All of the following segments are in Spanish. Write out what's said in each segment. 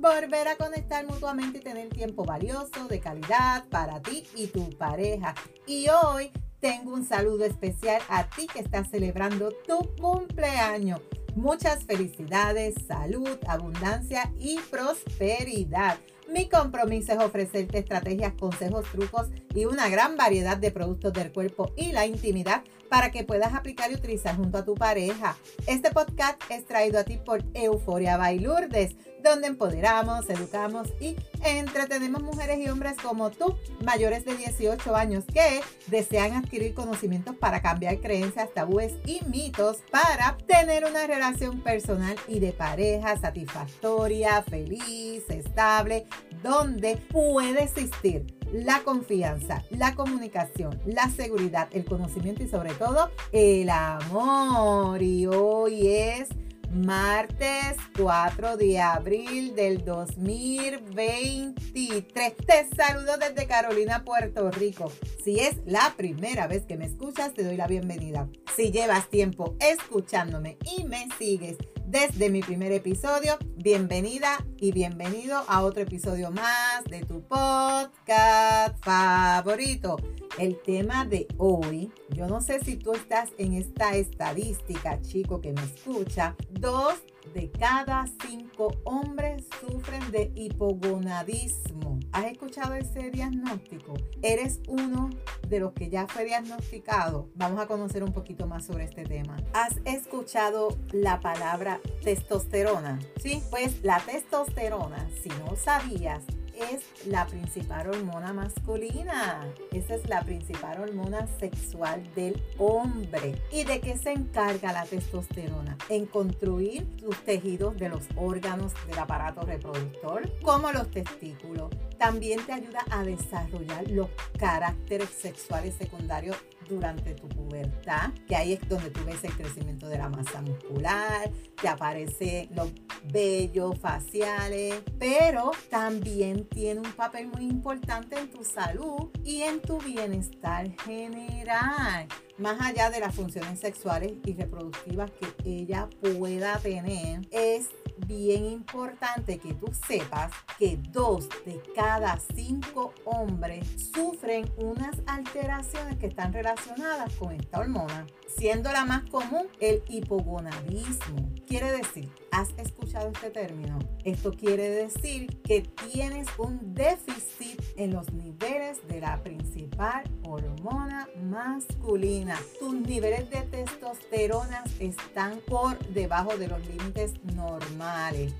volver a conectar mutuamente y tener tiempo valioso, de calidad para ti y tu pareja. Y hoy tengo un saludo especial a ti que estás celebrando tu cumpleaños. Muchas felicidades, salud, abundancia y prosperidad. Mi compromiso es ofrecerte estrategias, consejos, trucos y una gran variedad de productos del cuerpo y la intimidad para que puedas aplicar y utilizar junto a tu pareja. Este podcast es traído a ti por Euforia Bailurdes donde empoderamos, educamos y entretenemos mujeres y hombres como tú, mayores de 18 años, que desean adquirir conocimientos para cambiar creencias, tabúes y mitos para tener una relación personal y de pareja satisfactoria, feliz, estable, donde puede existir la confianza, la comunicación, la seguridad, el conocimiento y sobre todo el amor. Y hoy es martes 4 de abril del 2023. Te saludo desde Carolina, Puerto Rico. Si es la primera vez que me escuchas, te doy la bienvenida. Si llevas tiempo escuchándome y me sigues desde mi primer episodio, bienvenida y bienvenido a otro episodio más de tu podcast favorito. El tema de hoy, yo no sé si tú estás en esta estadística, chico que me escucha, dos de cada cinco hombres sufren de hipogonadismo. ¿Has escuchado ese diagnóstico? ¿Eres uno de los que ya fue diagnosticado? Vamos a conocer un poquito más sobre este tema. ¿Has escuchado la palabra testosterona? Sí, pues la testosterona, si no sabías, es la principal hormona masculina. Esa es la principal hormona sexual del hombre. ¿Y de qué se encarga la testosterona? En construir tus tejidos de los órganos del aparato reproductor, como los testículos. También te ayuda a desarrollar los caracteres sexuales secundarios durante tu pubertad, que ahí es donde tú ves el crecimiento de la masa muscular, te aparecen los vellos faciales, pero también tiene un papel muy importante en tu salud y en tu bienestar general más allá de las funciones sexuales y reproductivas que ella pueda tener, es bien importante que tú sepas que dos de cada cinco hombres sufren unas alteraciones que están relacionadas con esta hormona, siendo la más común el hipogonadismo. Quiere decir, ¿has escuchado este término? Esto quiere decir que tienes un déficit en los niveles de la principal hormona masculina. Tus niveles de testosterona están por debajo de los límites normales.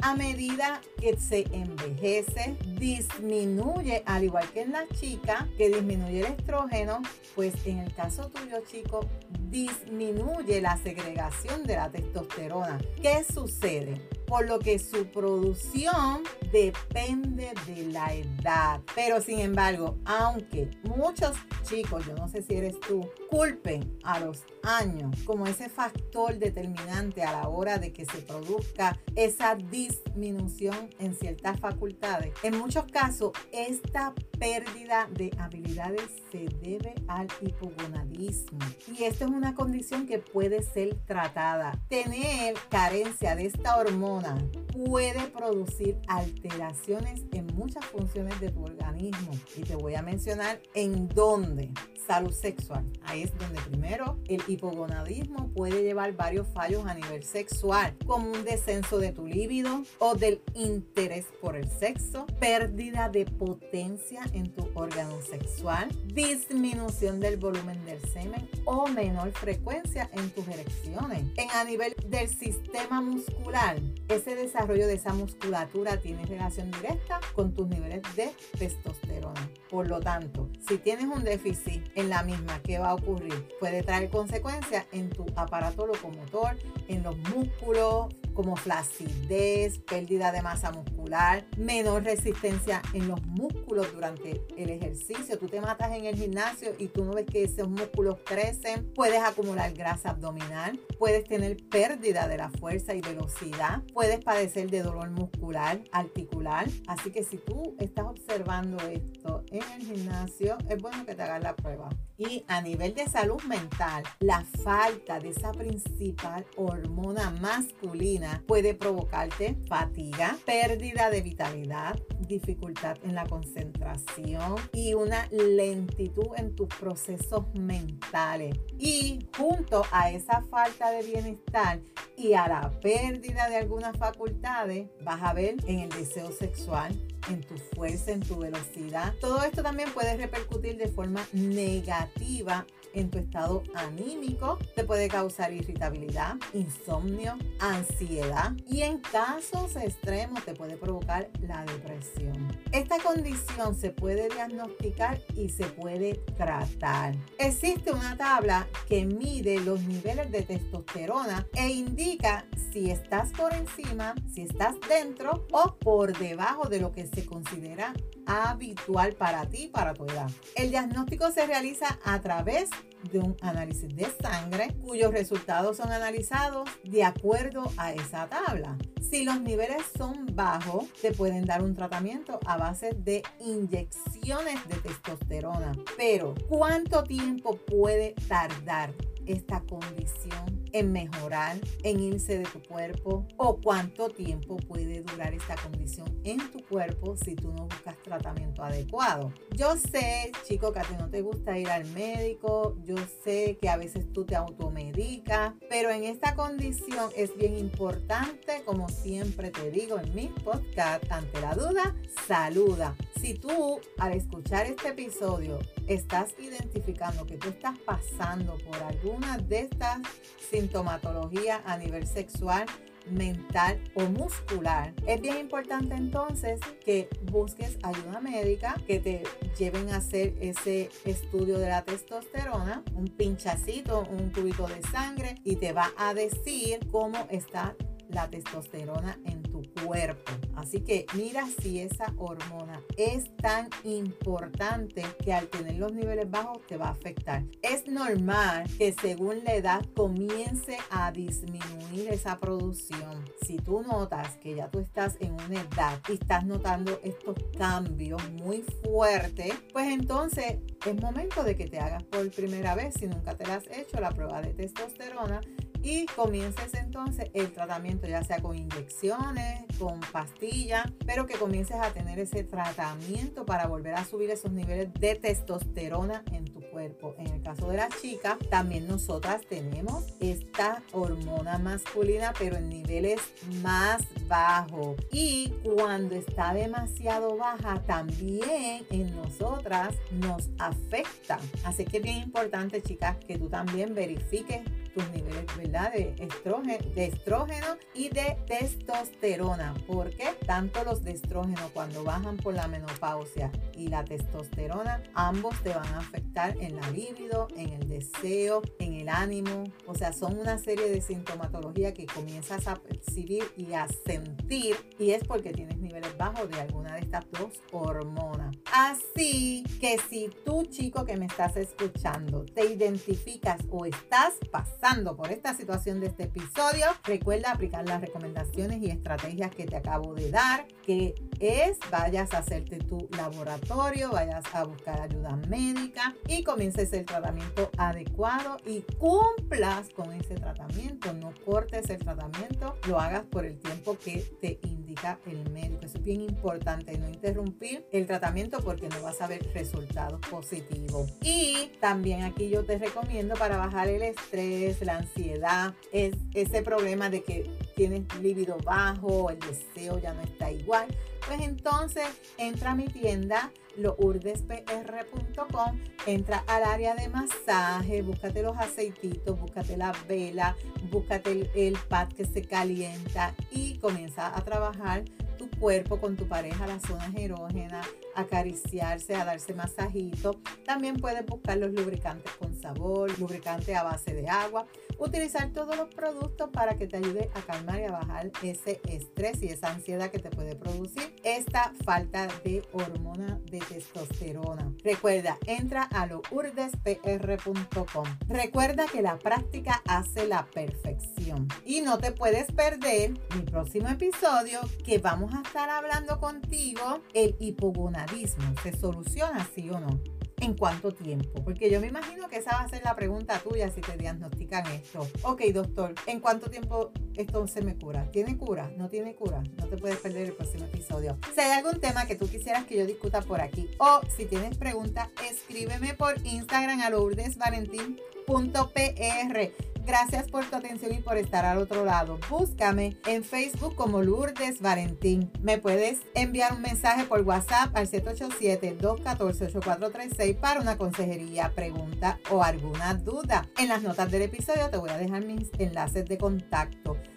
A medida que se envejece, disminuye, al igual que en la chica, que disminuye el estrógeno, pues en el caso tuyo, chico, disminuye la segregación de la testosterona. ¿Qué sucede? Por lo que su producción depende de la edad. Pero sin embargo, aunque muchos chicos, yo no sé si eres tú, culpen a los años como ese factor determinante a la hora de que se produzca esa disminución en ciertas facultades, en muchos casos esta pérdida de habilidades se debe al hipogonadismo. Y esto es una condición que puede ser tratada. Tener carencia de esta hormona puede producir alteraciones en muchas funciones de tu organismo. Y te voy a mencionar en dónde. Salud sexual. Ahí es donde primero el hipogonadismo puede llevar varios fallos a nivel sexual, como un descenso de tu líbido o del interés por el sexo, pérdida de potencia en tu órgano sexual, disminución del volumen del semen o menor frecuencia en tus erecciones. En a nivel del sistema muscular, ese desarrollo de esa musculatura tiene relación directa con tus niveles de testosterona. Por lo tanto, si tienes un déficit en la misma, ¿qué va a ocurrir? Puede traer consecuencias en tu aparato locomotor, en los músculos, como flacidez, pérdida de masa muscular, menor resistencia en los músculos durante el ejercicio. Tú te matas en el gimnasio y tú no ves que esos músculos crecen. Puedes acumular grasa abdominal, puedes tener pérdida de la fuerza y velocidad, puedes padecer de dolor muscular, articular. Así que si tú estás observando esto en el gimnasio, es bueno que te hagas la prueba. Y a nivel de salud mental, la falta de esa principal hormona masculina puede provocarte fatiga, pérdida de vitalidad, dificultad en la concentración y una lentitud en tus procesos mentales. Y junto a esa falta de bienestar y a la pérdida de algunas facultades, vas a ver en el deseo sexual, en tu fuerza, en tu velocidad. Todo esto también puede repercutir de forma negativa en tu estado anímico, te puede causar irritabilidad, insomnio, ansiedad y en casos extremos te puede provocar la depresión. Esta condición se puede diagnosticar y se puede tratar. Existe una tabla que mide los niveles de testosterona e indica si estás por encima, si estás dentro o por debajo de lo que se considera habitual para ti, para tu edad. El diagnóstico se realiza a través de un análisis de sangre cuyos resultados son analizados de acuerdo a esa tabla. Si los niveles son bajos, te pueden dar un tratamiento a base de inyecciones de testosterona. Pero, ¿cuánto tiempo puede tardar esta condición en mejorar, en irse de tu cuerpo o cuánto tiempo puede durar esta condición en tu cuerpo si tú no buscas tratamiento adecuado. Yo sé, chico, que a ti no te gusta ir al médico, yo sé que a veces tú te automedicas, pero en esta condición es bien importante, como siempre te digo en mi podcast, ante la duda, saluda. Si tú al escuchar este episodio estás identificando que tú estás pasando por alguna de estas sintomatologías a nivel sexual, mental o muscular. Es bien importante entonces que busques ayuda médica, que te lleven a hacer ese estudio de la testosterona, un pinchacito, un tubito de sangre y te va a decir cómo está la testosterona en tu cuerpo. Así que mira si esa hormona es tan importante que al tener los niveles bajos te va a afectar. Es normal que según la edad comience a disminuir esa producción. Si tú notas que ya tú estás en una edad y estás notando estos cambios muy fuertes, pues entonces es momento de que te hagas por primera vez, si nunca te la has hecho, la prueba de testosterona y comiences entonces el tratamiento, ya sea con inyecciones, con pastillas, pero que comiences a tener ese tratamiento para volver a subir esos niveles de testosterona en tu cuerpo. En el caso de las chicas, también nosotras tenemos esta hormona masculina, pero en niveles más bajos. Y cuando está demasiado baja, también en nosotras nos afecta. Así que es bien importante, chicas, que tú también verifiques tus niveles ¿verdad? De, estrógeno, de estrógeno y de testosterona, porque tanto los de estrógeno cuando bajan por la menopausia y la testosterona, ambos te van a afectar en la libido, en el deseo, en el ánimo, o sea, son una serie de sintomatología que comienzas a percibir y a sentir y es porque tienes niveles bajos de alguna de estas dos hormonas. Así que si tú chico que me estás escuchando te identificas o estás pasando por esta situación de este episodio, recuerda aplicar las recomendaciones y estrategias que te acabo de dar, que es vayas a hacerte tu laboratorio, vayas a buscar ayuda médica y comiences el tratamiento adecuado y cumplas con ese tratamiento. No cortes el tratamiento, lo hagas por el tiempo que te el médico. Es bien importante, no interrumpir el tratamiento porque no vas a ver resultados positivos. Y también aquí yo te recomiendo para bajar el estrés, la ansiedad, es ese problema de que tienes líbido bajo, el deseo ya no está igual, pues entonces entra a mi tienda lourdespr.com, entra al área de masaje, búscate los aceititos, búscate la vela, búscate el, pad que se calienta y comienza a trabajar tu cuerpo con tu pareja, las zonas erógenas, acariciarse, a darse masajito. También puedes buscar los lubricantes con sabor, lubricante a base de agua utilizar todos los productos para que te ayude a calmar y a bajar ese estrés y esa ansiedad que te puede producir esta falta de hormona de testosterona. Recuerda, entra a lourdespr.com. Recuerda que la práctica hace la perfección. Y no te puedes perder mi próximo episodio que vamos a estar hablando contigo el hipogonadismo. ¿Se soluciona sí o no? ¿En cuánto tiempo? Porque yo me imagino que esa va a ser la pregunta tuya si te diagnostican esto. Ok, doctor, ¿en cuánto tiempo esto se me cura? ¿Tiene cura? ¿No tiene cura? No te puedes perder el próximo episodio. Si hay algún tema que tú quisieras que yo discuta por aquí o si tienes preguntas, escríbeme por Instagram a lourdesvalentín.pr. Gracias por tu atención y por estar al otro lado. Búscame en Facebook como Lourdes Valentín. Me puedes enviar un mensaje por WhatsApp al 787-214-8436 para una consejería, pregunta o alguna duda. En las notas del episodio te voy a dejar mis enlaces de contacto.